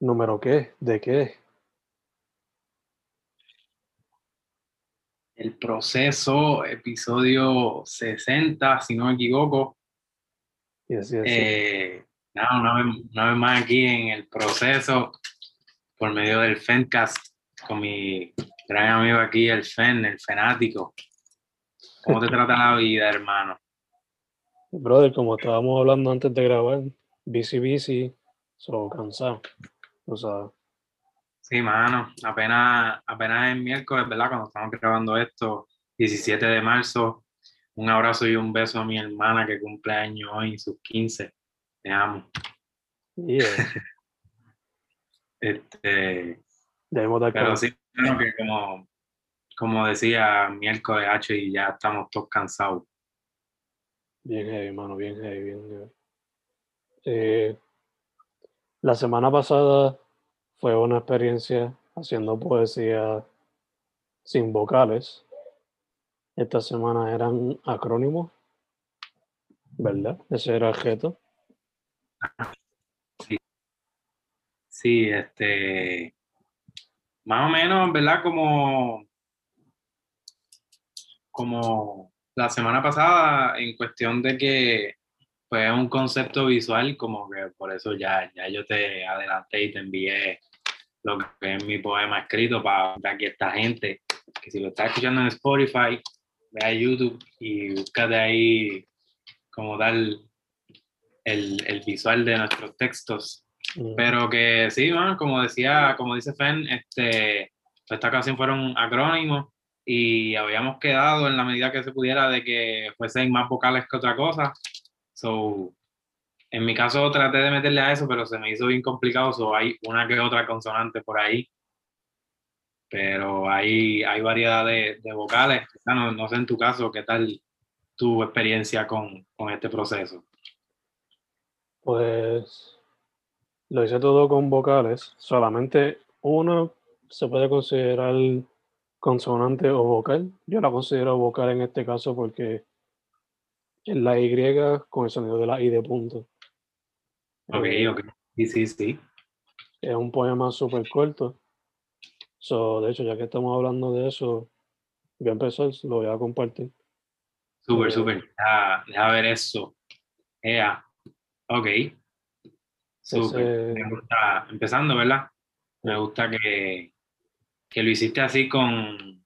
¿Número qué? ¿De qué? El proceso, episodio 60, si no me equivoco. Yes, yes, Eh, nada, una vez, una vez más aquí en el proceso, por medio del Fencast, con mi gran amigo aquí, el Fen, el fanático. ¿Cómo te trata la vida, hermano? Brother, como estábamos hablando antes de grabar, busy, busy, solo cansado. O sea, Sí, mano, apenas, apenas es miércoles, ¿verdad? Cuando estamos grabando esto, 17 de marzo. Un abrazo y un beso a mi hermana que cumple años hoy, sus 15. Te amo. yeah, Este, debemos dar pero sí, creo que como, como decía miércoles H y ya estamos todos cansados. Bien heavy, mano, bien heavy, bien heavy. Eh, la semana pasada fue una experiencia haciendo poesía sin vocales. Esta semana eran acrónimos, ¿verdad? Ese era el reto. Sí, este, más o menos, ¿verdad? Como, como la semana pasada, en cuestión de que pues es un concepto visual, como que por eso ya, ya yo te adelanté y te envié lo que es mi poema escrito para que esta gente, que si lo está escuchando en Spotify, ve a YouTube y búscate ahí como tal el, el visual de nuestros textos Mm, pero que sí, man, como decía, como dice Fen, este, esta ocasión fueron acrónimos y habíamos quedado en la medida que se pudiera de que fuesen más vocales que otra cosa. So, en mi caso traté de meterle a eso, pero se me hizo bien complicado. So, hay una que otra consonante por ahí. Pero hay, hay variedad de, de vocales. Sea, no, no sé en tu caso qué tal tu experiencia con, con este proceso. Pues lo hice todo con vocales. Solamente uno se puede considerar consonante o vocal. Yo la considero vocal en este caso porque la Y con el sonido de la I de punto. Ok, Eh, ok. Sí, sí, sí. Es un poema súper corto. So, de hecho, ya que estamos hablando de eso, voy a empezar, lo voy a compartir. Súper, Eh, súper. Deja, deja ver eso. Ea. Ok. Súper. Me gusta, empezando, ¿verdad? Me gusta que, que lo hiciste así con.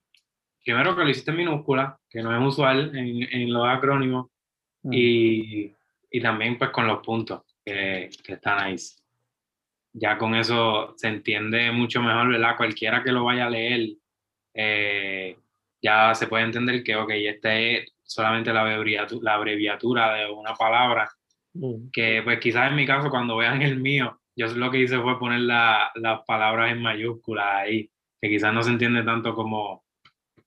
Primero que lo hiciste en minúscula, que no es usual en, en los acrónimos, Mm. y, y también pues con los puntos, que, que está nice. Ya con eso se entiende mucho mejor, ¿verdad? Cualquiera que lo vaya a leer, eh, ya se puede entender que, ok, esta es solamente la abreviatu- la abreviatura de una palabra Mm. que pues quizás en mi caso cuando vean el mío, yo lo que hice fue poner la- las palabras en mayúsculas ahí, que quizás no se entiende tanto como,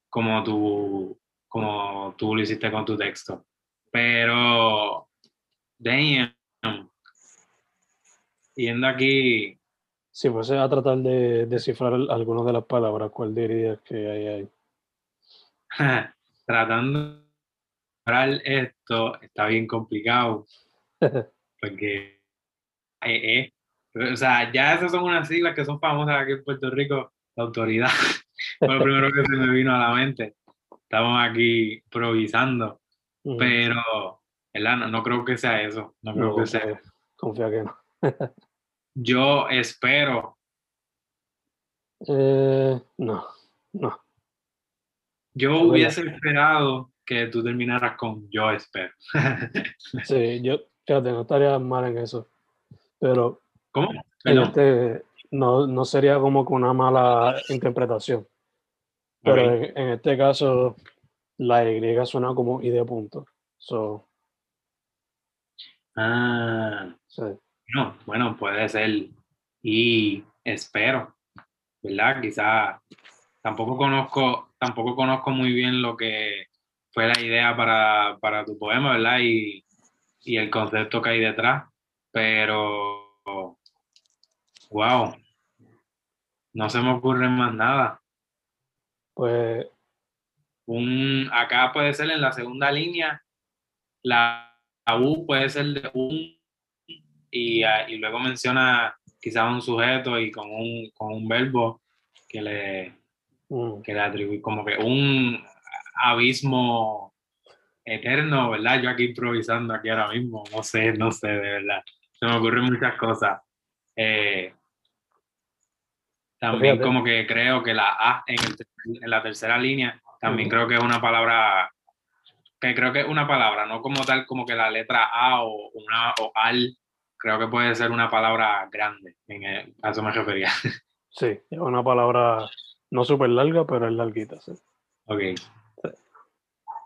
como, tú, como tú lo hiciste con tu texto. Pero, damn, yendo aquí si fuese a tratar de descifrar algunas de las palabras, ¿cuál dirías que hay ahí? Tratando de esto está bien complicado. porque, eh, eh, o sea, ya esas son unas siglas que son famosas aquí en Puerto Rico, la autoridad. Fue lo primero que se me vino a la mente. Estamos aquí improvisando, pero. No, no, creo que sea eso. No creo que sea. Confía que no. Yo espero. Eh, no, no. Yo hubiese esperado que tú terminaras con yo espero. sí, yo, fíjate, no estaría mal en eso. Pero. ¿Cómo? Este, no, no sería como con una mala interpretación. Pero en, este caso, la Y suena como I de punto. So, ah. Sí. No, bueno, puede ser. Y espero, ¿verdad? Quizá tampoco conozco, tampoco conozco muy bien lo que fue la idea para, para tu poema, ¿verdad? Y, y, el concepto que hay detrás. Pero, wow, no se me ocurre más nada. Pues. Un, acá puede ser en la segunda línea, la U puede ser de un Ah, y, luego menciona quizás un sujeto y con un, con un verbo que le, mm. que le atribuye como que un abismo eterno, ¿verdad? Yo aquí improvisando aquí ahora mismo, no sé, no sé, de verdad. Se me ocurren muchas cosas. Eh, también como que creo que la A en, en la tercera línea, también creo que es una palabra, que creo que es una palabra, no como tal como que la letra A o una o al, creo que puede ser una palabra grande, en a eso me refería. Sí, es una palabra no súper larga, pero es larguita, sí. Ok.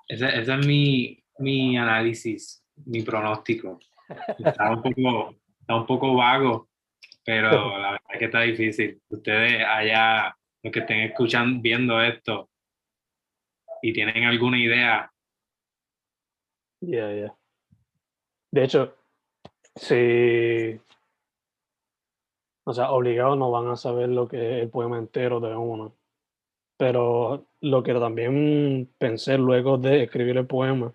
Ese, es mi, mi, análisis, mi pronóstico. Está un poco, está un poco vago, pero la verdad es que está difícil. Ustedes allá, los que estén escuchando, viendo esto y tienen alguna idea. Ya, ya. De hecho, Sí. O sea, obligados no van a saber lo que es el poema entero de uno. Pero lo que también pensé luego de escribir el poema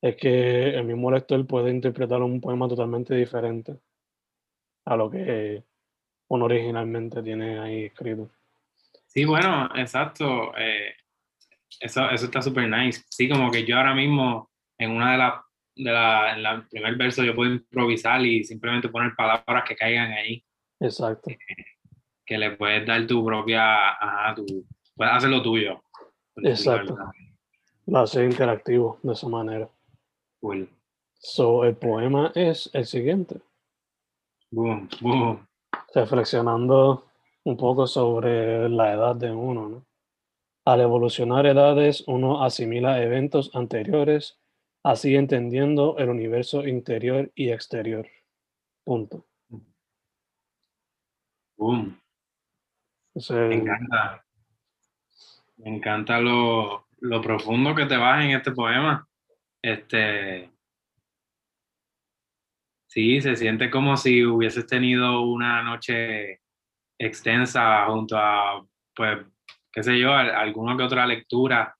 es que el mismo lector puede interpretar un poema totalmente diferente a lo que uno originalmente tiene ahí escrito. Sí, bueno, exacto. Eh, eso, eso está súper nice. Sí, como que yo ahora mismo en una de las de la, en el primer verso yo puedo improvisar y simplemente poner palabras que caigan ahí. Exacto. Que, le puedes dar tu propia, ajá, tu, puedes hacer lo tuyo. Exacto. A ser interactivo de esa manera. Cool. So, el poema es el siguiente. Boom, boom. Reflexionando un poco sobre la edad de uno, ¿no? Al evolucionar edades, uno asimila eventos anteriores así entendiendo el universo interior y exterior. Punto. Boom. Me encanta. Me encanta lo, lo, profundo que te vas en este poema. Este. Sí, se siente como si hubieses tenido una noche extensa junto a, pues, qué sé yo, alguna que otra lectura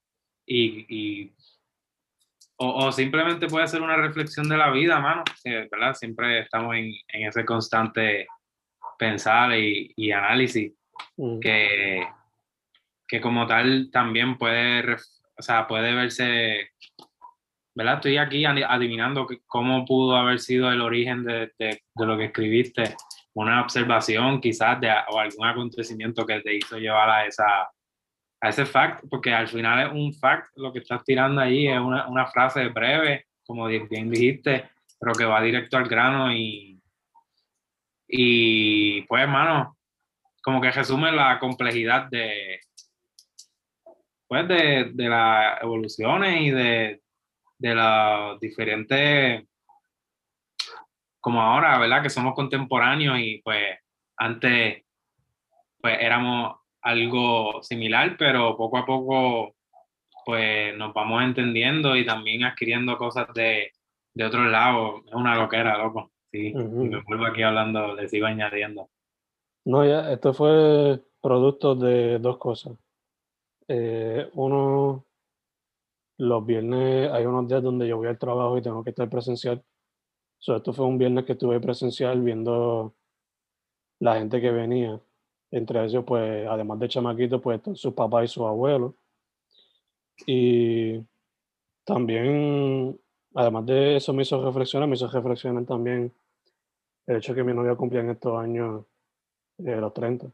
y, y o, simplemente puede ser una reflexión de la vida, mano, ¿verdad? Siempre estamos en, en ese constante pensar y, y análisis mm. que, que como tal también puede, o sea, puede verse, ¿verdad? Estoy aquí adivinando cómo pudo haber sido el origen de, de, de lo que escribiste, una observación quizás de, o algún acontecimiento que te hizo llevar a esa, a ese fact, porque al final es un fact, lo que estás tirando ahí es una, una frase breve, como bien dijiste, pero que va directo al grano y, y pues, hermano, como que resume la complejidad de, pues, de, de las evoluciones y de, de las diferentes, como ahora, ¿verdad? Que somos contemporáneos y pues antes, pues éramos algo similar, pero poco a poco pues nos vamos entendiendo y también adquiriendo cosas de, de otros lados. Es una loquera, loco. Sí, me vuelvo aquí hablando, le sigo añadiendo. No, ya, esto fue producto de dos cosas. Eh, uno, los viernes hay unos días donde yo voy al trabajo y tengo que estar presencial. So, esto fue un viernes que estuve presencial viendo la gente que venía. Entre ellos, pues, además de chamaquitos, pues, sus papás y sus abuelos. Y también, además de eso, me hizo reflexionar, me hizo reflexionar también el hecho de que mi novia cumplía en estos años eh, los 30.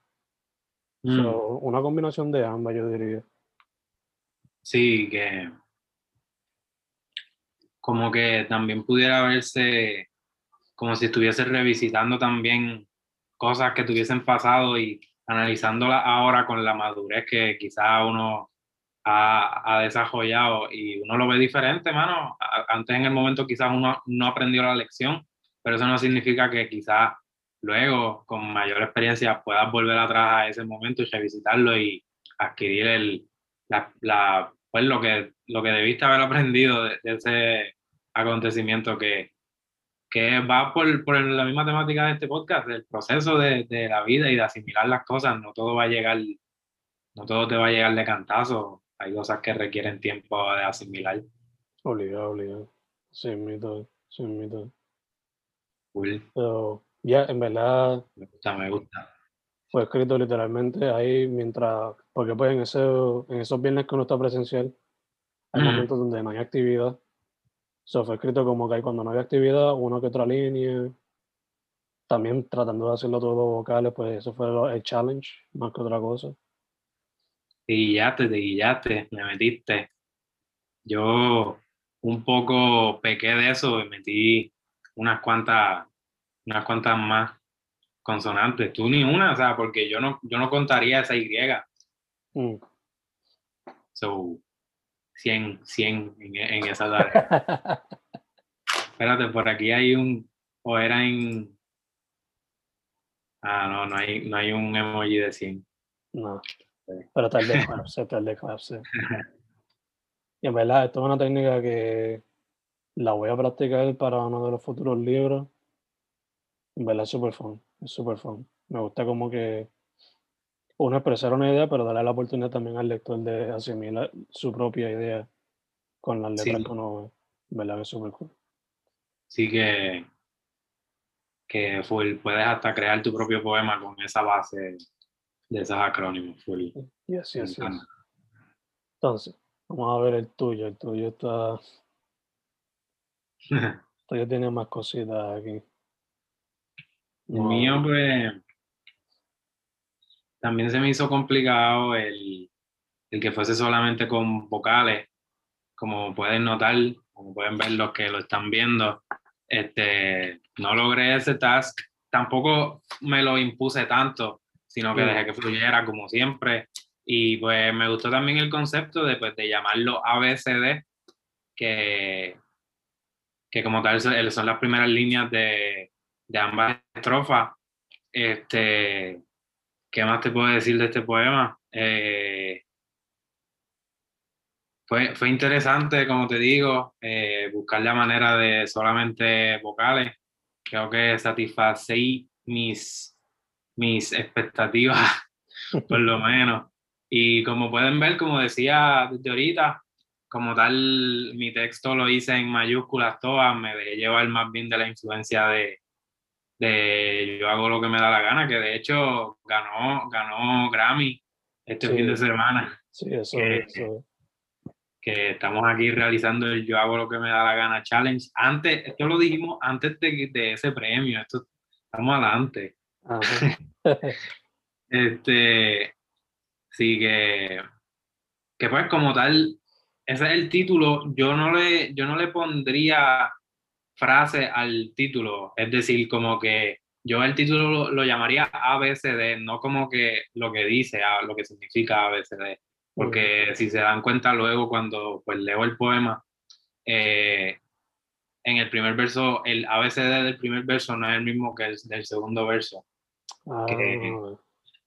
Mm. So, una combinación de ambas, yo diría. Sí, que como que también pudiera verse como si estuviese revisitando también cosas que tuviesen pasado y analizándolas ahora con la madurez que quizá uno ha, ha, desarrollado y uno lo ve diferente, mano. Antes en el momento quizás uno no aprendió la lección, pero eso no significa que quizás luego con mayor experiencia puedas volver atrás a ese momento y revisitarlo y adquirir el, la, la, pues lo que, lo que debiste haber aprendido de, de ese acontecimiento que, que va por, por, la misma temática de este podcast, el proceso de, de, la vida y de asimilar las cosas. No todo va a llegar, no todo te va a llegar de cantazo. Hay cosas que requieren tiempo de asimilar. Obligado, obligado. Sin mito, sin mito. Cool. Pero ya, en verdad. Me gusta, me gusta. Fue escrito literalmente ahí mientras. Porque pues en, ese, en esos viernes que uno está presencial, hay mm. momentos donde no hay actividad. Eso fue escrito como que hay cuando no hay actividad, una que otra línea. También tratando de hacerlo todo vocales, pues eso fue el challenge, más que otra cosa. Te guillaste, te guillaste, me metiste. Yo un poco pequé de eso y metí unas cuantas, unas cuantas más consonantes. Tú ni una, o sea, porque yo no, yo no contaría esa Y. Mm. So, 100, 100 en, en esa tarea. Espérate, por aquí hay un, o era en, ah, no, no hay, no hay un emoji de 100. No, pero tal vez colapse, tal vez colapse. Y en verdad, esto es una técnica que la voy a practicar para uno de los futuros libros. En verdad es súper fun, es súper fun. Me gusta como que uno expresar una idea, pero darle la oportunidad también al lector de asimilar su propia idea con las letras Sí. que uno ve. Verdad que es súper cool. Sí que, que full, puedes hasta crear tu propio poema con esa base de esos acrónimos. Full. Yes, yes. encanta. Entonces, vamos a ver el tuyo. El tuyo está. El tuyo tiene más cositas aquí. El mío, pues, también se me hizo complicado el, el que fuese solamente con vocales. Como pueden notar, como pueden ver los que lo están viendo, este, no logré ese task. Tampoco me lo impuse tanto, sino que Mm. dejé que fluyera como siempre. Y pues me gustó también el concepto de, pues, de llamarlo ABCD, que, que como tal son son las primeras líneas de, de ambas estrofas. Este, ¿Qué más te puedo decir de este poema? Eh, fue, fue interesante, como te digo, eh, buscar la manera de solamente vocales. Creo que satisfací mis, mis expectativas, por lo menos. Y como pueden ver, como decía desde ahorita, como tal, mi texto lo hice en mayúsculas todas, me dejé llevar más bien de la influencia de, de yo hago lo que me da la gana, que de hecho ganó, ganó Grammy este Sí. fin de semana, Sí, eso, eso. que estamos aquí realizando el yo hago lo que me da la gana challenge. Antes, esto lo dijimos antes de, de ese premio, esto estamos adelante. Este, sí que, que pues como tal, ese es el título, yo no le, yo no le pondría frase al título, es decir, como que yo el título lo, lo llamaría ABCD, no como que lo que dice, lo que significa ABCD, porque si se dan cuenta luego cuando pues leo el poema, eh, en el primer verso, el ABCD del primer verso no es el mismo que el del segundo verso. Ah,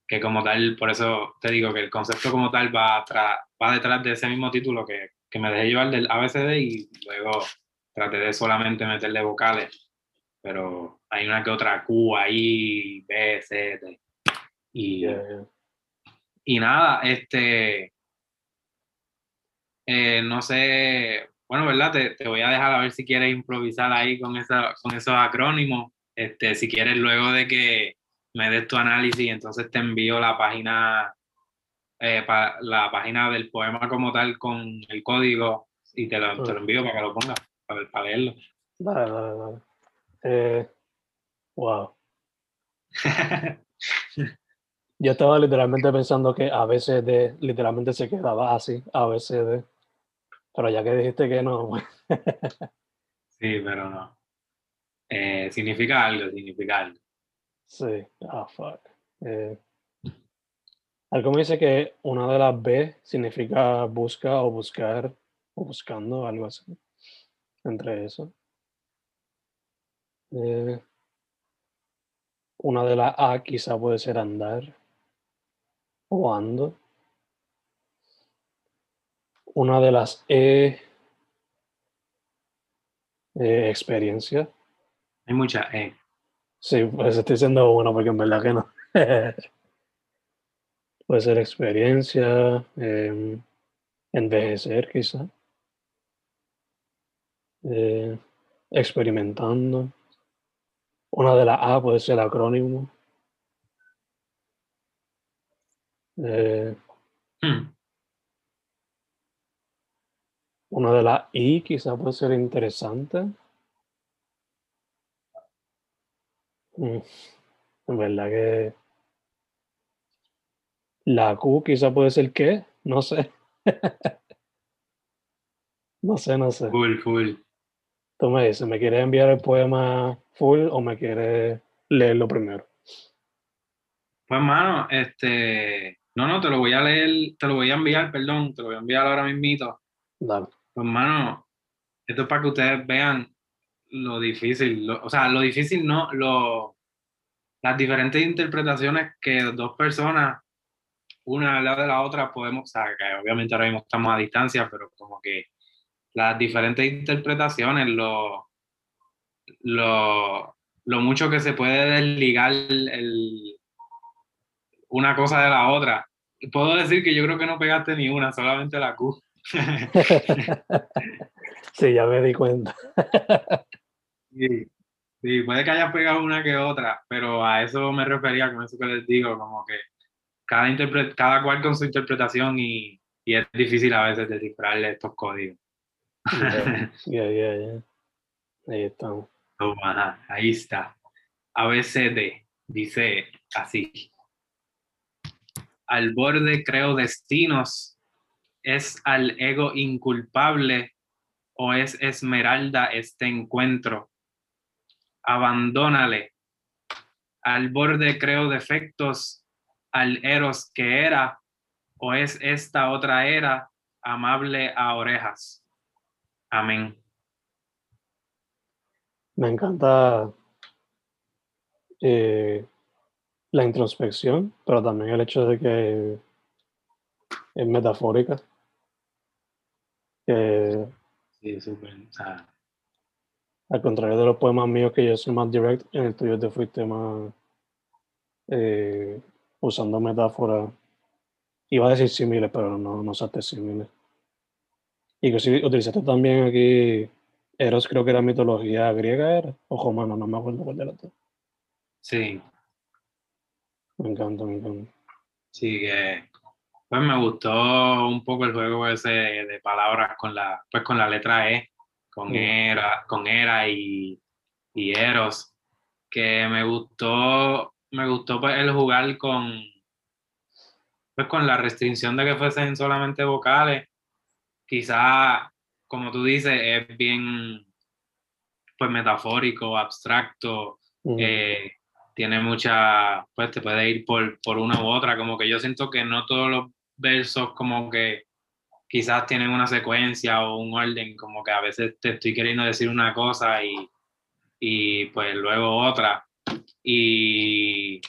que como tal, por eso te digo que el concepto como tal va, va detrás de ese mismo título que, que me dejé llevar del ABCD y luego traté de solamente meterle vocales, pero hay una que otra Q ahí, B, C, D. Y, y nada, este, eh, no sé, bueno, ¿verdad? Te, te, voy a dejar a ver si quieres improvisar ahí con, esa, con esos acrónimos. Este, si quieres, luego de que me des tu análisis, entonces te envío la página, eh, la página del poema como tal con el código y te lo, te lo envío para que lo pongas, para, para leerlo. Dale, dale, dale. Eh, wow. Yo estaba literalmente pensando que ABCD literalmente se quedaba así, ABCD. Pero ya que dijiste que no. sí, pero no. Eh, significa algo, significa algo. Sí, ah, fuck. Eh, algo me dice que una de las B significa busca o buscar o buscando, algo así. Entre eso. Eh, una de las A quizá puede ser andar o ando. Una de las E, eh, experiencia. Hay mucha E. Sí, pues estoy siendo bueno porque en verdad que no. puede ser experiencia, em, envejecer quizá. Eh, experimentando. Una de las A puede ser acrónimo. Eh, hmm. Una de las I quizá puede ser interesante. Mm, en verdad que la Q quizá puede ser qué, no sé. no sé, no sé. Full, full. Tú me dices, ¿me quieres enviar el poema full o me quieres leerlo primero? Pues, mano, este. No, no, te lo voy a leer, te lo voy a enviar, perdón, te lo voy a enviar ahora mismito. Dale. Pues, mano, esto es para que ustedes vean lo difícil, o sea, lo difícil no, lo, las diferentes interpretaciones que dos personas, una al lado de la otra, podemos, o sea, que obviamente ahora mismo estamos a distancia, pero como que las diferentes interpretaciones, lo, lo, lo mucho que se puede desligar el, una cosa de la otra. Puedo decir que yo creo que no pegaste ni una, solamente la Q. sí, ya me di cuenta. sí, sí, puede que hayas pegado una que otra, pero a eso me refería con eso que les digo, como que cada, cada cual con su interpretación y, y es difícil a veces descifrarle estos códigos. Ya, ya, ya. Ahí estamos. ahí está. ABCD dice así. Al borde creo destinos, es al ego inculpable o es esmeralda este encuentro. Abandónale. Al borde creo defectos, al eros que era o es esta otra era amable a orejas. Amén. Me encanta eh, la introspección, pero también el hecho de que es metafórica. sí, súper. al contrario de los poemas míos, que yo soy más direct, en el tuyo te fuiste más eh, usando metáforas. Iba a decir similes, pero no, no usaste similes. Y que si utilizaste también aquí Eros, creo que era mitología griega, ¿era? O romano, no me acuerdo cuál de las dos. Sí. Me encanta, me encanta. Sí, que pues me gustó un poco el juego ese de palabras con la, pues con la letra E, con era, con era y, y Eros, que me gustó, me gustó pues, el jugar con, pues con la restricción de que fuesen solamente vocales quizá, como tú dices, es bien pues metafórico, abstracto, eh, tiene mucha, pues te puede ir por, por una u otra, como que yo siento que no todos los versos como que quizás tienen una secuencia o un orden, como que a veces te estoy queriendo decir una cosa y, y pues luego otra. Y,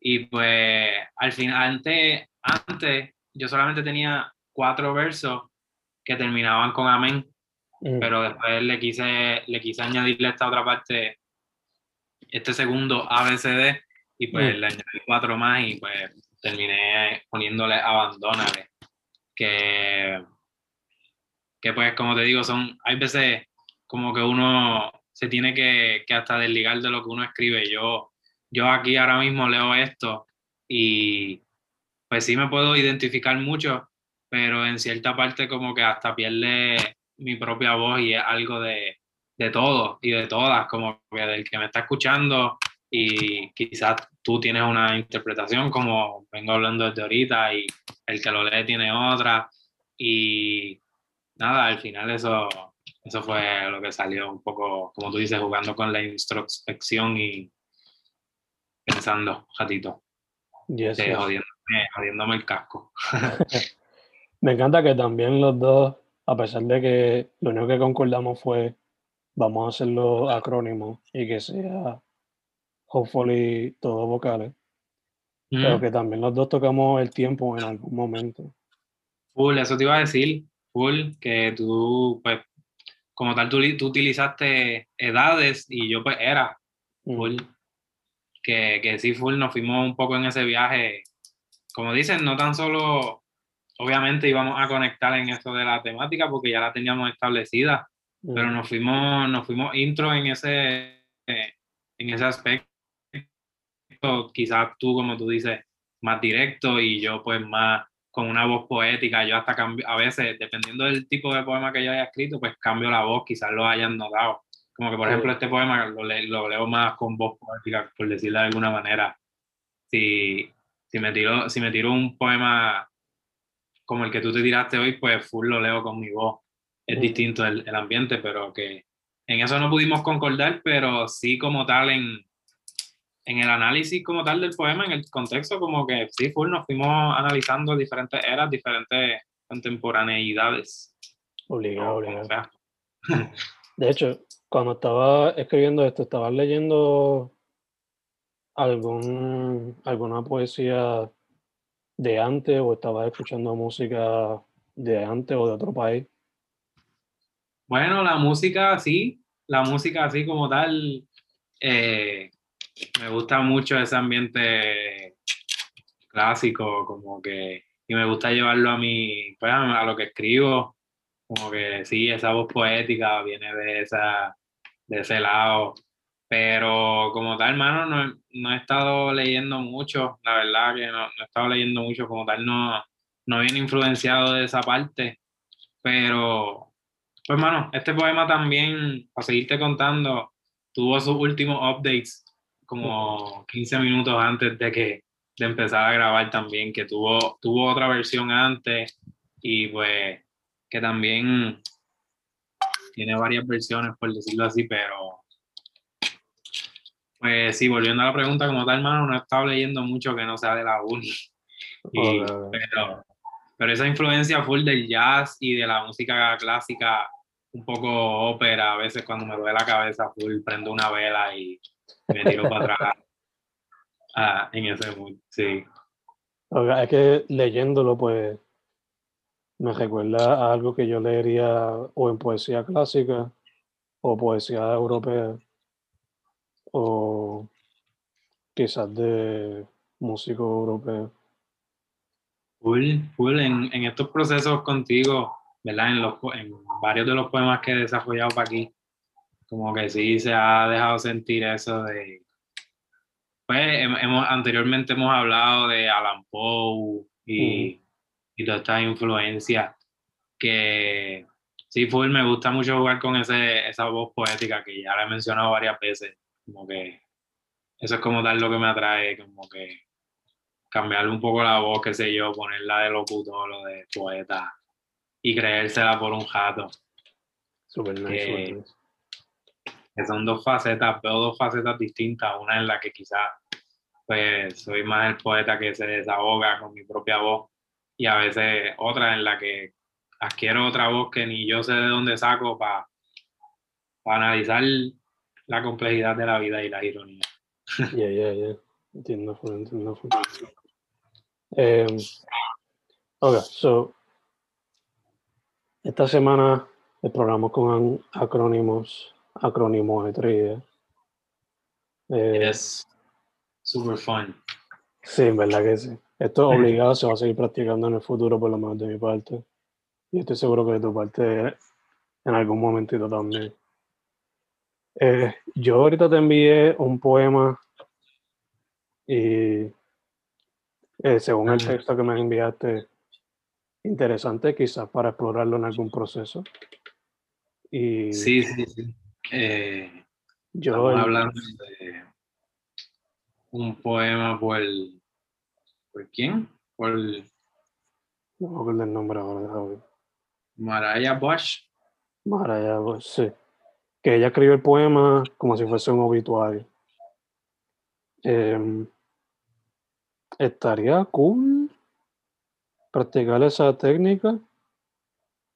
y pues al final, antes, antes yo solamente tenía cuatro versos que terminaban con amén, mm. pero después le quise, le quise añadirle esta otra parte, este segundo ABCD, y pues le añadí cuatro más y pues terminé poniéndole Abandónale, que, que pues como te digo, son, hay veces como que uno se tiene que, que hasta desligar de lo que uno escribe. Yo, yo aquí ahora mismo leo esto y pues sí me puedo identificar mucho, pero en cierta parte como que hasta pierde mi propia voz y es algo de, de todo y de todas, como que del que me está escuchando y quizás tú tienes una interpretación como vengo hablando desde ahorita y el que lo lee tiene otra. Y nada, al final eso, eso fue lo que salió un poco, como tú dices, jugando con la introspección y pensando, ratito, yes, Jodiéndome, el casco. Me encanta que también los dos, a pesar de que lo único que concordamos fue vamos a hacerlo acrónimo y que sea hopefully todo vocales. Pero que también los dos tocamos el tiempo en algún momento. Full, eso te iba a decir, full, que tú, pues, como tal, tú, tú utilizaste edades y yo, pues, era full. Que, que sí, full, nos fuimos un poco en ese viaje. Como dicen, no tan solo, obviamente íbamos a conectar en eso de la temática porque ya la teníamos establecida, pero nos fuimos, nos fuimos intro en ese, en ese aspecto. Quizás tú, como tú dices, más directo y yo pues más con una voz poética. Yo hasta cambio, a veces, dependiendo del tipo de poema que yo haya escrito, pues cambio la voz, quizás lo hayan notado. Como que, por ejemplo, este poema lo, lo, leo más con voz poética, por decirlo de alguna manera. Si, si, me tiro, si me tiro un poema como el que tú te tiraste hoy, pues full lo leo con mi voz es distinto el, el, ambiente, pero que en eso no pudimos concordar, pero sí como tal en, en el análisis como tal del poema, en el contexto, como que sí, full, nos fuimos analizando diferentes eras, diferentes contemporaneidades. Obligado, obligado. De hecho, cuando estaba escribiendo esto, estaba leyendo algún, alguna poesía de antes o estaba escuchando música de antes o de otro país. Bueno, la música sí, la música así como tal, eh, me gusta mucho ese ambiente clásico, como que, y me gusta llevarlo a mi, pues, a lo que escribo, como que sí, esa voz poética viene de, esa, de ese lado, pero como tal, hermano, no, no, he estado leyendo mucho, la verdad que no, no, he estado leyendo mucho, como tal, no, no viene influenciado de esa parte, pero pues, hermano, este poema también, para seguirte contando, tuvo sus últimos updates como 15 minutos antes de que de empezar a grabar también, que tuvo, tuvo otra versión antes y pues que también tiene varias versiones, por decirlo así, pero pues sí, volviendo a la pregunta como tal, hermano, no he estado leyendo mucho que no sea de la uni. pero, pero esa influencia full del jazz y de la música clásica un poco ópera, a veces cuando me duele la cabeza, full, prendo una vela y me tiro para atrás ah, en ese mood, sí. Es que leyéndolo, pues, me recuerda a algo que yo leería o en poesía clásica o poesía europea o quizás de músico europeo. Full, full, en, en estos procesos contigo, ¿verdad? En, los, en varios de los poemas que he desarrollado para aquí, como que sí se ha dejado sentir eso de... Pues hemos, anteriormente hemos hablado de Alan Poe y, y todas estas influencias que sí, full, me gusta mucho jugar con ese, esa voz poética que ya la he mencionado varias veces, como que eso es como tal lo que me atrae, como que cambiarle un poco la voz, qué sé yo, ponerla de locutor o de poeta, y creérsela por un jato. Super nice, que, son dos facetas, veo dos facetas distintas, una en la que quizás pues soy más el poeta que se desahoga con mi propia voz y a veces otra en la que adquiero otra voz que ni yo sé de dónde saco para analizar la complejidad de la vida y la ironía. Ya, ya, ya. Entiendo, entiendo. Eh, ok, so esta semana el programa con acrónimos, acrónimos de Eh, super fun. Sí, en verdad que sí. Esto obligado se va a seguir practicando en el futuro, por lo menos de mi parte. Y estoy seguro que de tu parte en algún momentito también. Eh, yo ahorita te envié un poema y eh, según el texto que me enviaste, interesante quizás para explorarlo en algún proceso. Y sí, sí, sí. Eh, yo hablando de un poema por, ¿por quién? Por no me acuerdo el nombre ahora. Maraya Bosch. Maraya Bosch, sí. Que ella escribió el poema como si fuese un obituario. Em, estaría cool practicar esa técnica,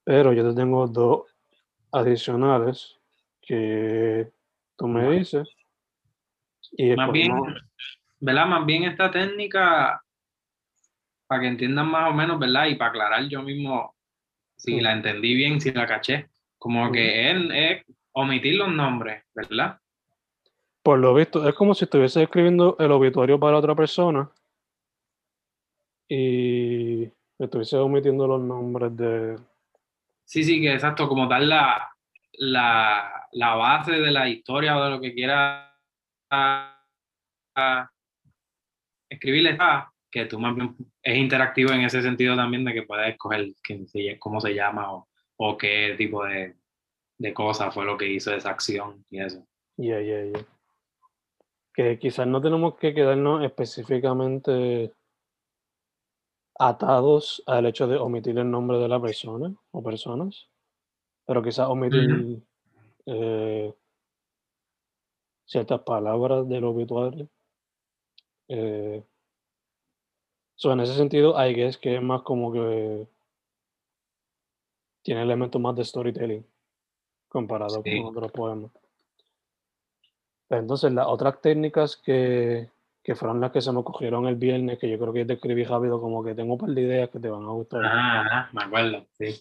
pero yo te tengo dos adicionales que tú me dices. Y más bien, ¿verdad? Más bien esta técnica, para que entiendan más o menos, ¿verdad? Y para aclarar yo mismo si la entendí bien, si la caché, como que es, omitir los nombres, ¿verdad? Por lo visto, es como si estuviese escribiendo el obituario para otra persona y estuviese omitiendo los nombres de... Sí, sí, que exacto, como dar la, la, base de la historia o de lo que quiera escribirle está, que tú más bien es interactivo en ese sentido también de que puedes escoger quién cómo se llama o, o qué tipo de, de cosa fue lo que hizo esa acción y eso. Yeah, yeah, yeah. Que quizás no tenemos que quedarnos específicamente atados al hecho de omitir el nombre de la persona o personas, pero quizás omitir eh, ciertas palabras del obituario. Eh, en ese sentido, hay que es que es más como que tiene elementos más de storytelling comparado con otros poemas. Entonces, las otras técnicas que, que fueron las que se me cogieron el viernes, que yo creo que te escribí rápido, como que tengo un par de ideas que te van a gustar. Ah, me acuerdo, sí.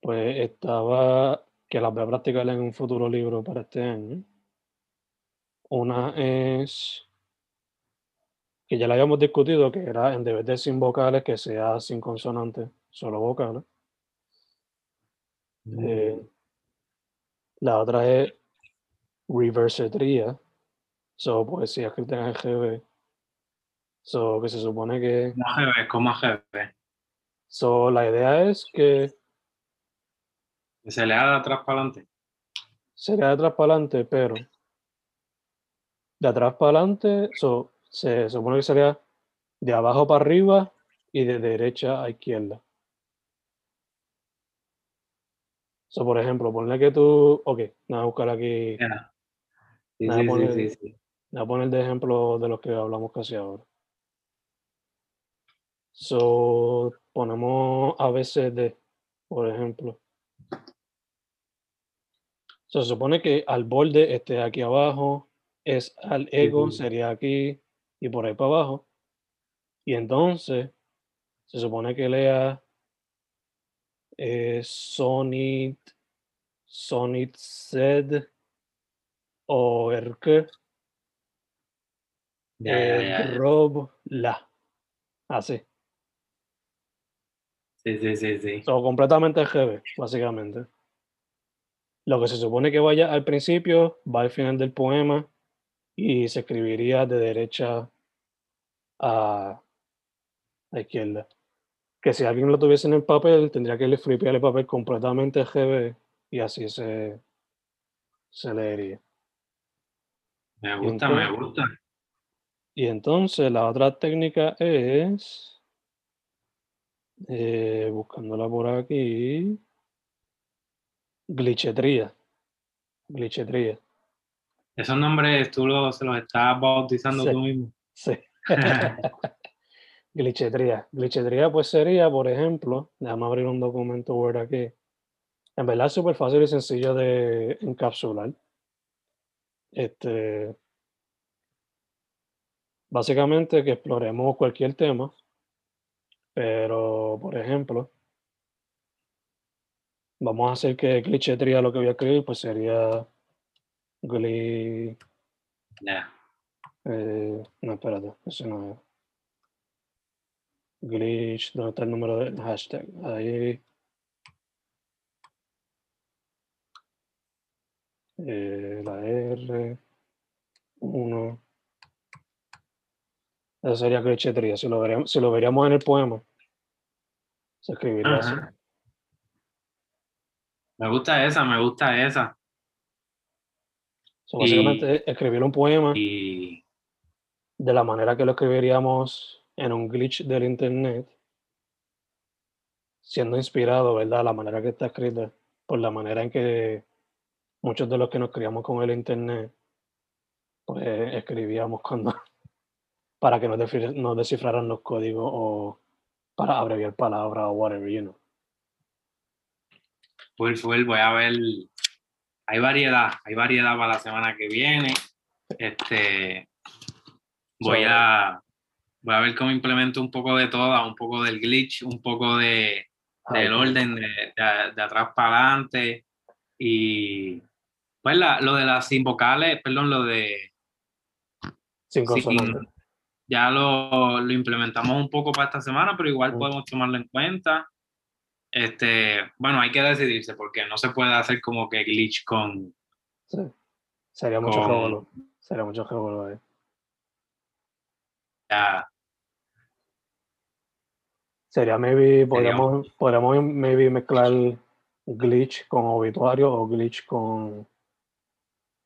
Pues estaba, que las voy a practicar en un futuro libro para este año. Una es, que ya la habíamos discutido, que era en vez de sin vocales, que sea sin consonantes, solo vocales. Eh, la otra es reversetría, So, poesía escrita en GB. So, que se supone que. ¿Cómo GB? ¿Cómo GB? So, la idea es que. se lea de atrás para adelante. Se lea de atrás para adelante, pero. De atrás para adelante, so, se supone que sería de abajo para arriba y de derecha a izquierda. So, por ejemplo, ponle que tú. Ok, nada, buscar aquí. Sí, sí, sí, sí, Voy a poner de ejemplo de los que hablamos casi ahora. So, ponemos ABCD, por ejemplo. se supone que al borde esté aquí abajo, es al ego, sería aquí y por ahí para abajo. Y entonces, se supone que lea eh, Sonit, Sonit Zed o Erke Rob La. Así. Sí, sí, sí, sí. So, completamente GB, básicamente. Lo que se supone que vaya al principio, va al final del poema y se escribiría de derecha a, a izquierda. Que si alguien lo tuviese en el papel, tendría que le flipear el papel completamente GB y así se, se leería. Me gusta, me gusta. Y entonces la otra técnica es, eh, buscándola por aquí, glitchetría. Glitchetría. Esos nombres tú se los estás bautizando tú mismo. Sí. glitchetría. Glitchetría pues sería, por ejemplo, déjame abrir un documento Word aquí. En verdad es súper fácil y sencillo de encapsular. Este, básicamente que exploremos cualquier tema, pero por ejemplo, vamos a hacer que clichetría lo que voy a escribir, pues sería gli. Eh, no, espérate, ese no es. Glitch, ¿dónde está el número del hashtag? Ahí. Eh, la R. 1. Esa sería glitchetría. Si lo, veríamos, si lo veríamos en el poema, se escribiría así. Me gusta esa, me gusta esa. So, Y- básicamente, escribir un poema Y de la manera que lo escribiríamos en un glitch del internet, siendo inspirado, ¿verdad? La manera que está escrita, por la manera en que muchos de los que nos criamos con el internet, pues escribíamos cuando, para que nos, descifra- nos descifraran los códigos o para abreviar palabras o whatever, you know. full, full, voy a ver. Hay variedad, hay variedad para la semana que viene. Este, voy So- a, voy a ver cómo implemento un poco de toda, un poco del glitch, un poco de, del Ah, orden de, de- de atrás para adelante y pues la- lo de las sin vocales, perdón, lo de Sin sin- consonantes. ya lo, lo implementamos un poco para esta semana, pero igual Mm. podemos tomarlo en cuenta. Este, bueno, hay que decidirse porque no se puede hacer como que glitch con Sí. Sería mucho Con-. Sería mucho revolú ahí. Sería maybe, podríamos, podríamos maybe mezclar glitch con obituario o glitch con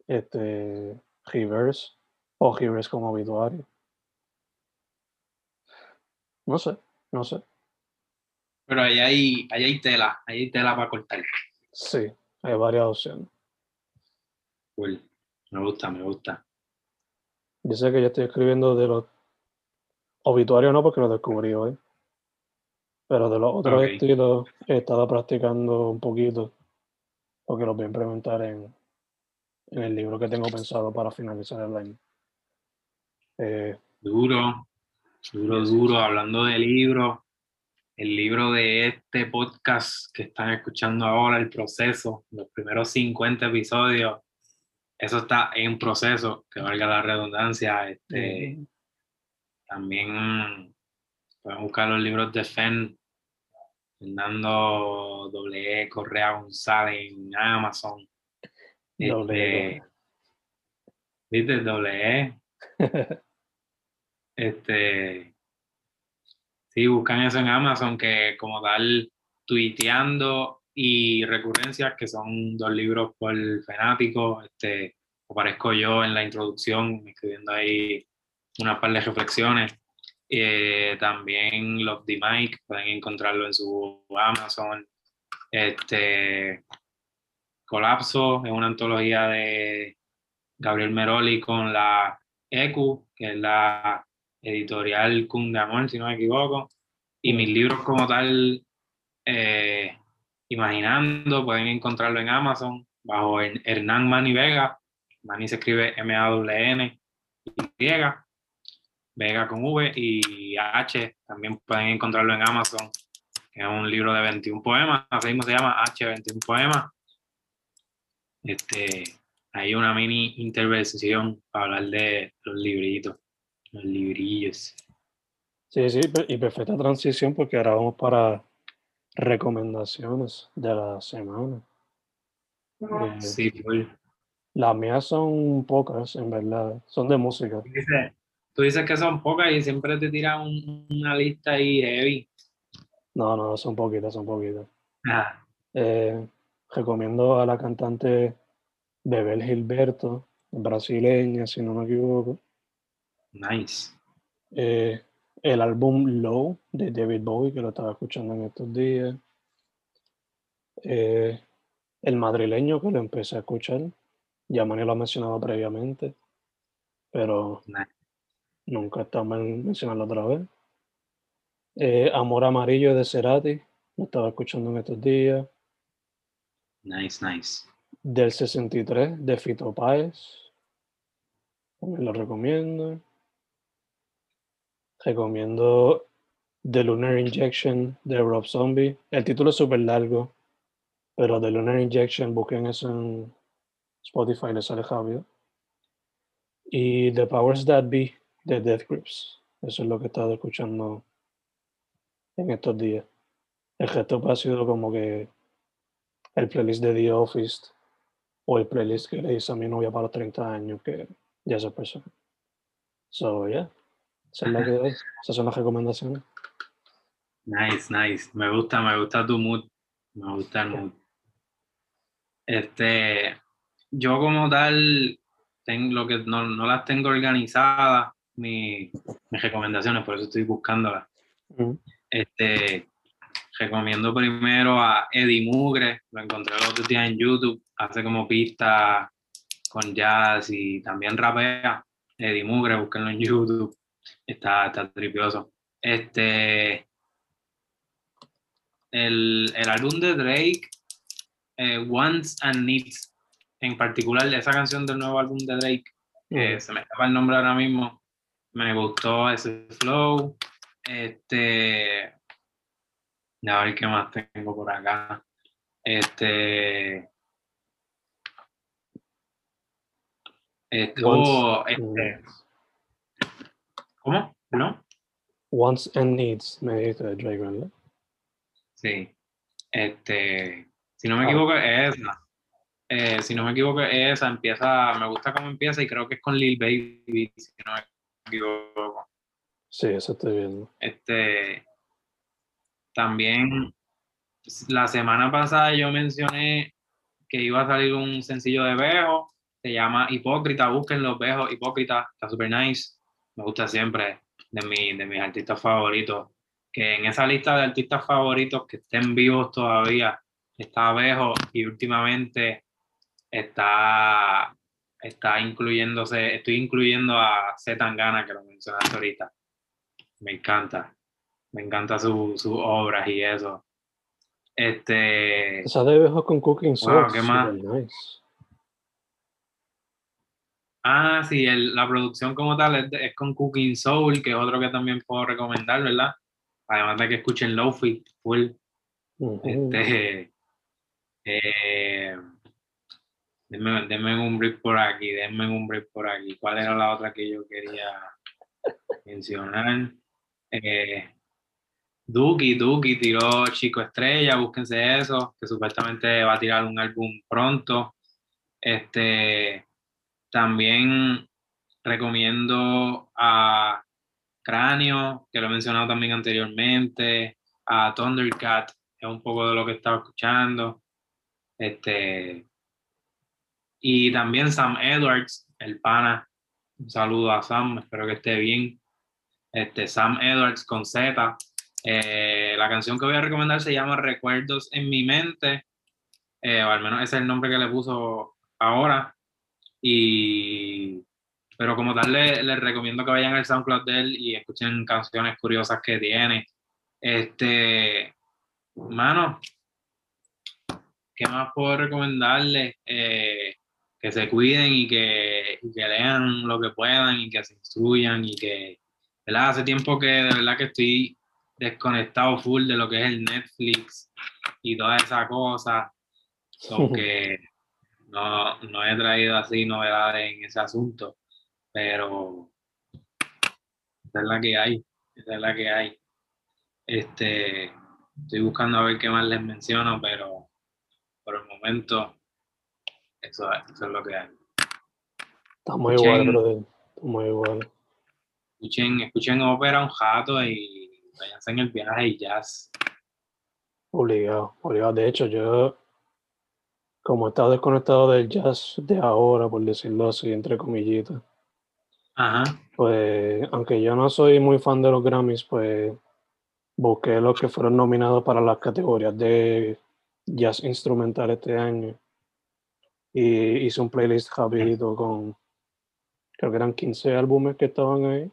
este reverse o reverse con obituario. No sé, no sé. pero ahí hay, ahí hay tela, ahí hay tela para cortar. Sí, hay varias opciones. Cool. Me gusta, me gusta. Yo sé que yo estoy escribiendo de los obituarios, no porque lo descubrí hoy, pero de los otros Ok. estilos he estado practicando un poquito porque los voy a implementar en, en el libro que tengo pensado para finalizar el año. Eh, Duro, duro, duro. Hablando de libros, el libro de este podcast que están escuchando ahora, el proceso, los primeros 50 episodios, eso está en proceso, que valga la redundancia. Este, ujú. También pueden buscar los libros de Fen, Fernando W. Correa González en Amazon. Doble, Este, ¿Viste? W. Este, sí, buscan eso en Amazon, que como tal, tuiteando y recurrencias, que son dos libros por fanático. Este, aparezco yo en la introducción, escribiendo ahí una par de reflexiones. Eh, también Love the Mike, pueden encontrarlo en su Amazon. Este, Colapso, es una antología de Gabriel Meroli con la EQ, que es la editorial Kun de Amor, si no me equivoco. Y mis libros como tal, eh, Imaginando, pueden encontrarlo en Amazon bajo Her- Hernán Mani Vega. Mani se escribe M-A-W-N Y, Vega con V y H. También pueden encontrarlo en Amazon, que es un libro de 21 poemas. Así mismo se llama H, 21 poemas. Este, hay una mini intervención para hablar de los libritos, los librillos. Sí, sí, y perfecta transición porque ahora vamos para recomendaciones de la semana. Eh, Sí, full. Las mías son pocas, en verdad. Son de música. Tú dices, tú dices que son pocas y siempre te tiran un- una lista ahí heavy. No, no, son poquitas, son poquitas. Ah, Eh, recomiendo a la cantante Bebel Gilberto, brasileña, si no me equivoco. nice. Eh, el álbum Low de David Bowie, que lo estaba escuchando en estos días. Eh, el madrileño, que lo empecé a escuchar. Ya Manny lo ha mencionado previamente, pero Nice. Nunca está mal mencionarlo otra vez. Eh, Amor Amarillo de Cerati, lo estaba escuchando en estos días. Nice, nice. Del 63 de Fito Páez. También lo recomiendo. Recomiendo The Lunar Injection de Rob Zombie. El título es súper largo, pero The Lunar Injection, busquen eso en Spotify, les sale rápido. Y The Powers That Be de Death Grips. Eso es lo que he estado escuchando en estos días. El resto ha sido como que el playlist de The Office o el playlist que le hice a mi novia para los 30 años, que ya es persona. So, yeah. Esa es la que Esas son las recomendaciones. Nice, nice. Me gusta, me gusta tu mood. Me gusta el mood. Este, yo como tal, tengo lo que no, no las tengo organizadas, mi, mis recomendaciones, por eso estoy buscándolas. Este, recomiendo primero a Eddie Mugre, lo encontré el otro día en YouTube, hace como pista con jazz y también rapea. Eddie Mugre, búsquenlo en YouTube, está, está tripioso. Este, el, el álbum de Drake, eh, Wants and Needs, en particular esa canción del nuevo álbum de Drake, se me escapa el nombre ahora mismo, me gustó ese flow. Este, a ver qué más tengo por acá. Este, oh, este ¿Cómo? ¿No? Wants and Needs, me dice Drake, ¿verdad? Sí. Este, si no me ah. equivoco, es esa. Eh, si no me equivoco, es esa. Empieza, me gusta cómo empieza y creo que es con Lil Baby, si no me equivoco. Sí, eso estoy viendo. Este, también la semana pasada yo mencioné que iba a salir un sencillo de Bejo, se llama Hipócrita, busquen los Bejos, Hipócrita, está super nice, me gusta siempre, de, mi, de mis artistas favoritos que en esa lista de artistas favoritos que estén vivos todavía está Bejo y últimamente está, está incluyéndose, estoy incluyendo a Z Tangana, que lo mencionaste ahorita. Me encanta, me encanta sus obras y eso. Este. Esa de Bejo con Cooking Soul. ¿qué más? Ah, sí, el, la producción como tal es, es, con Cooking Soul, que es otro que también puedo recomendar, ¿verdad? además de que escuchen Lofi full. Este, eh, denme, un break por aquí, denme un break por aquí. ¿Cuál era la otra que yo quería mencionar? Eh, Duki, Duki tiró Chico Estrella, búsquense eso, que supuestamente va a tirar un álbum pronto. Este, también recomiendo a Cráneo, que lo he mencionado también anteriormente, a Thundercat, es un poco de lo que estaba escuchando. Este, y también Sam Edwards, el pana. Un saludo a Sam, espero que esté bien. Este, Sam Edwards con Z. Eh, la canción que voy a recomendar se llama Recuerdos en mi mente, eh, o al menos ese es el nombre que le puso ahora. Y pero como tal, les recomiendo que vayan al SoundCloud de él y escuchen canciones curiosas que tiene. Este, mano, ¿qué más puedo recomendarles? Eh, que se cuiden y que, y que, lean lo que puedan y que se instruyan y que, ¿verdad? Hace tiempo que de verdad que estoy desconectado full de lo que es el Netflix y todas esas cosas. que no, no he traído así novedades en ese asunto pero esa es la que hay, esa es la que hay. Este, estoy buscando a ver qué más les menciono, pero por el momento eso, es lo que hay. Está muy igual, brother. Está muy igual. Escuchen, escuchen ópera un jato y váyanse en el viaje y jazz. Obligado, obligado. De hecho, yo, como he estado desconectado del jazz de ahora, por decirlo así, entre comillitas, pues, aunque yo no soy muy fan de los Grammys, pues busqué los que fueron nominados para las categorías de jazz instrumental este año. Y hice un playlist rapidito con, creo que eran 15 álbumes que estaban ahí.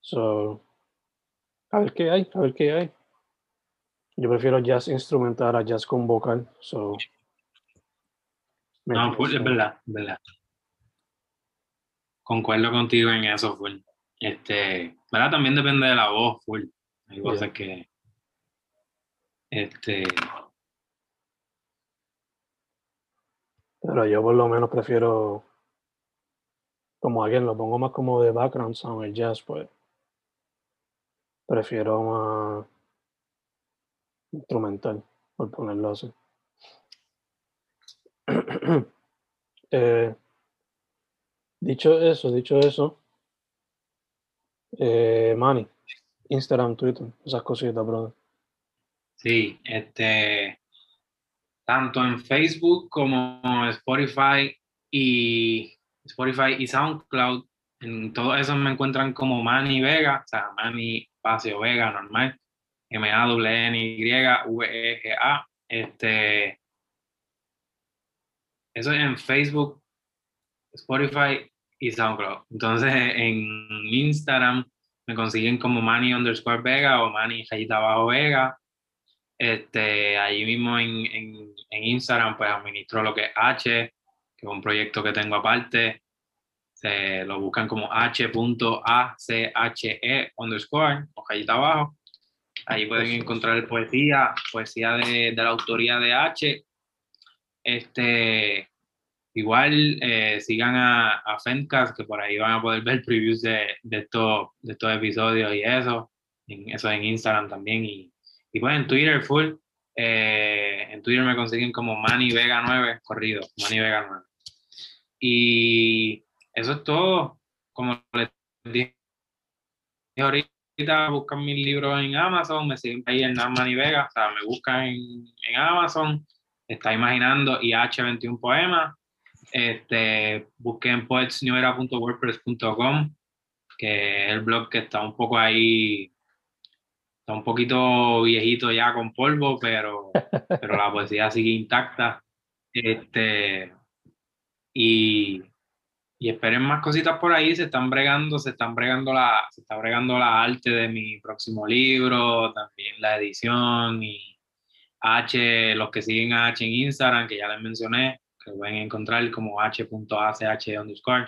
So, a ver qué hay, a ver qué hay. Yo prefiero jazz instrumental a jazz con vocal. So, no, pues, es verdad, es verdad concuerdo contigo en eso, full. Este, ¿verdad? También depende de la voz, full. Hay cosas que. Este. Pero yo por lo menos prefiero como alguien lo pongo más como de background sound, el jazz, pues prefiero más instrumental, por ponerlo así. Eh, dicho eso, dicho eso, eh, Manny, Instagram, Twitter, esas cositas, brother. Sí, este, tanto en Facebook como Spotify y Spotify y SoundCloud, en todo eso me encuentran como Manny Vega, o sea, Manny Espacio Vega, normal, M-A-W-N-Y-V-E-G-A, este, eso es en Facebook, Spotify y SoundCloud. Entonces en Instagram me consiguen como Manny underscore Vega o Manny Rayita Bajo Vega. Este, allí mismo en, en, en, Instagram pues administro lo que es H, que es un proyecto que tengo aparte. Se lo buscan como h.ache underscore o Rayita Abajo. Ahí pueden encontrar poesía, poesía de, de la autoría de H este, igual eh, sigan a, a Fencast, que por ahí van a poder ver previews de, de, estos, de estos episodios y eso. En, eso en Instagram también. Y, y pues en Twitter, full. Eh, en Twitter me consiguen como Manny Vega 9, corrido, Manny Vega 9. Y eso es todo. Como les dije ahorita, buscan mis libros en Amazon, me siguen ahí en Manny Vega, o sea, me buscan en, Amazon está imaginando y H21 Poemas. Este, busquen poetsnewera.wordpress.com, que es el blog que está un poco ahí, está un poquito viejito ya con polvo, pero, pero la poesía sigue intacta. Este, y, y esperen más cositas por ahí, se están bregando, se están bregando la, se está bregando la arte de mi próximo libro, también la edición y H, los que siguen a H en Instagram, que ya les mencioné, que pueden encontrar como h.ach underscore.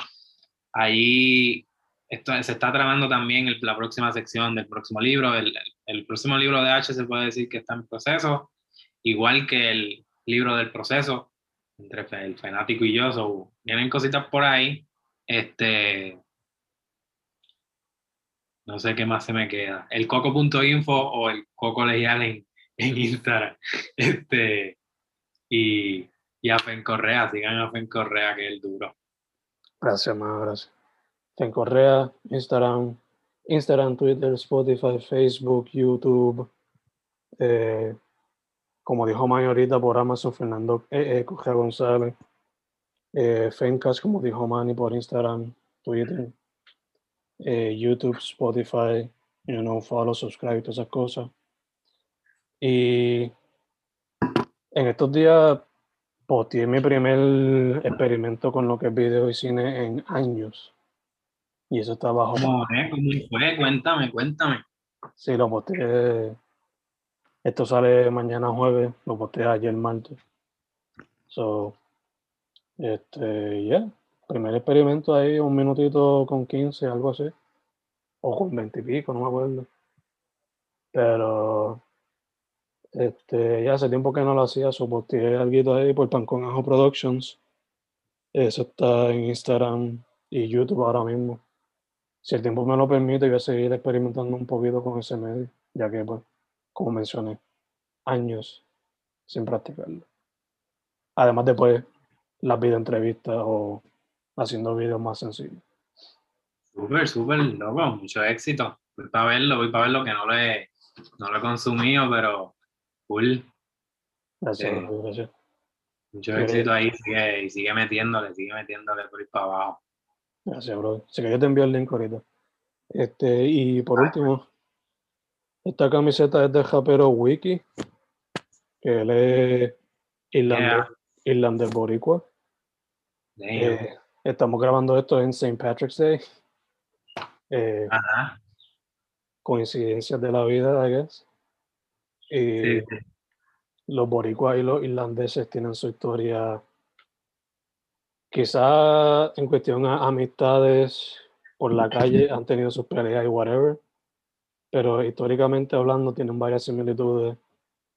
Ahí esto, se está tramando también la próxima sección del próximo libro. El, el, próximo libro de H se puede decir que está en proceso, igual que el libro del proceso, entre el fanático y yo. So, vienen cositas por ahí. Este, no sé qué más se me queda. El coco.info o el coco legial en, en Instagram. Este, y, y a Fen Correa, sigan a Fen Correa, que es el duro. Gracias, más gracias. Fen Correa, Instagram, Instagram, Twitter, Spotify, Facebook, YouTube. Eh, como dijo Mayorita por Amazon, Fernando eh, eh González. Eh, Fencast, como dijo Manny, por Instagram, Twitter, eh, YouTube, Spotify, you know, follow, subscribe, todas esas cosas. Y en estos días posteé mi primer experimento con lo que es video y cine en años. Y eso está bajo. ¿Cómo, fue? Cuéntame, cuéntame. Sí, lo posteé. Esto sale mañana jueves, lo posteé ayer martes. So, este, ya. Primer experimento ahí, un minutito con 15, algo así. O con 20 y pico, no me acuerdo. Pero este, ya hace tiempo que no lo hacía, soporté algo ahí por Pan con Ajo Productions. Eso está en Instagram y YouTube ahora mismo. Si el tiempo me lo permite, voy a seguir experimentando un poquito con ese medio, ya que, pues, como mencioné, años sin practicarlo. Además de, pues, las entrevistas o haciendo videos más sencillos. Súper, súper, loco, mucho éxito. Voy para verlo, voy para verlo que no lo he, no lo he consumido, pero Cool. Gracias, eh, gracias. Mucho éxito ahí sigue, sigue metiéndole, sigue metiéndole por ahí para abajo. Gracias, bro. Sé que yo te envío el link ahorita. Este, y por último, esta camiseta es de Japero Wiki, que él es irlandés, irlandés boricua. Eh, estamos grabando esto en St. Patrick's Day. Eh, Ajá. Coincidencias de la vida, I guess. Y los boricuas y los irlandeses tienen su historia, quizá en cuestión a amistades por la calle, han tenido sus peleas y whatever, pero históricamente hablando tienen varias similitudes,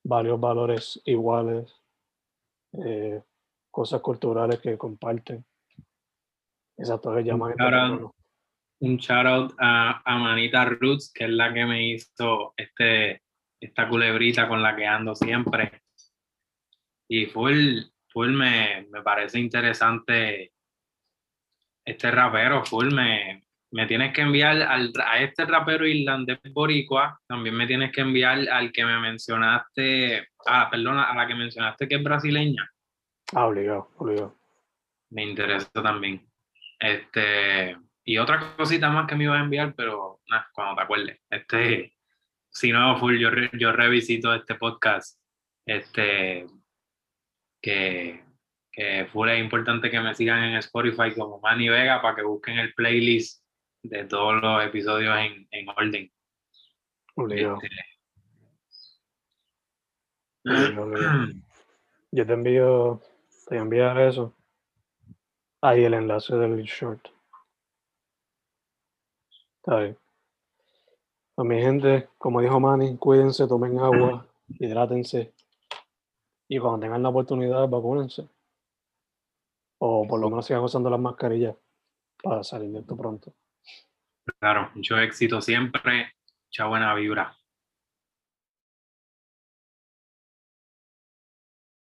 varios valores iguales, eh, cosas culturales que comparten. Exacto, que llaman un shout out a, a, Manita Roots, que es la que me hizo este, esta culebrita con la que ando siempre. Y full, full me, me parece interesante este rapero, full me, me tienes que enviar al, a este rapero irlandés boricua, también me tienes que enviar al que me mencionaste, ah, perdona, a la que mencionaste que es brasileña. Ah, obligado, obligado. Me interesa también. Este, y otra cosita más que me iba a enviar, pero nada, cuando te acuerdes. Este, si no, full, yo, yo revisito este podcast. Este, que, que es importante que me sigan en Spotify como Manny Vega para que busquen el playlist de todos los episodios en, en orden. Este, Yo te envío, te voy a eso. Ahí el enlace del short. Está bien. A mi gente, como dijo Manny, cuídense, tomen agua, hidrátense. Y cuando tengan la oportunidad, vacúnense. O por lo menos sigan usando las mascarillas para salir de esto pronto. Claro, mucho éxito siempre, mucha buena vibra.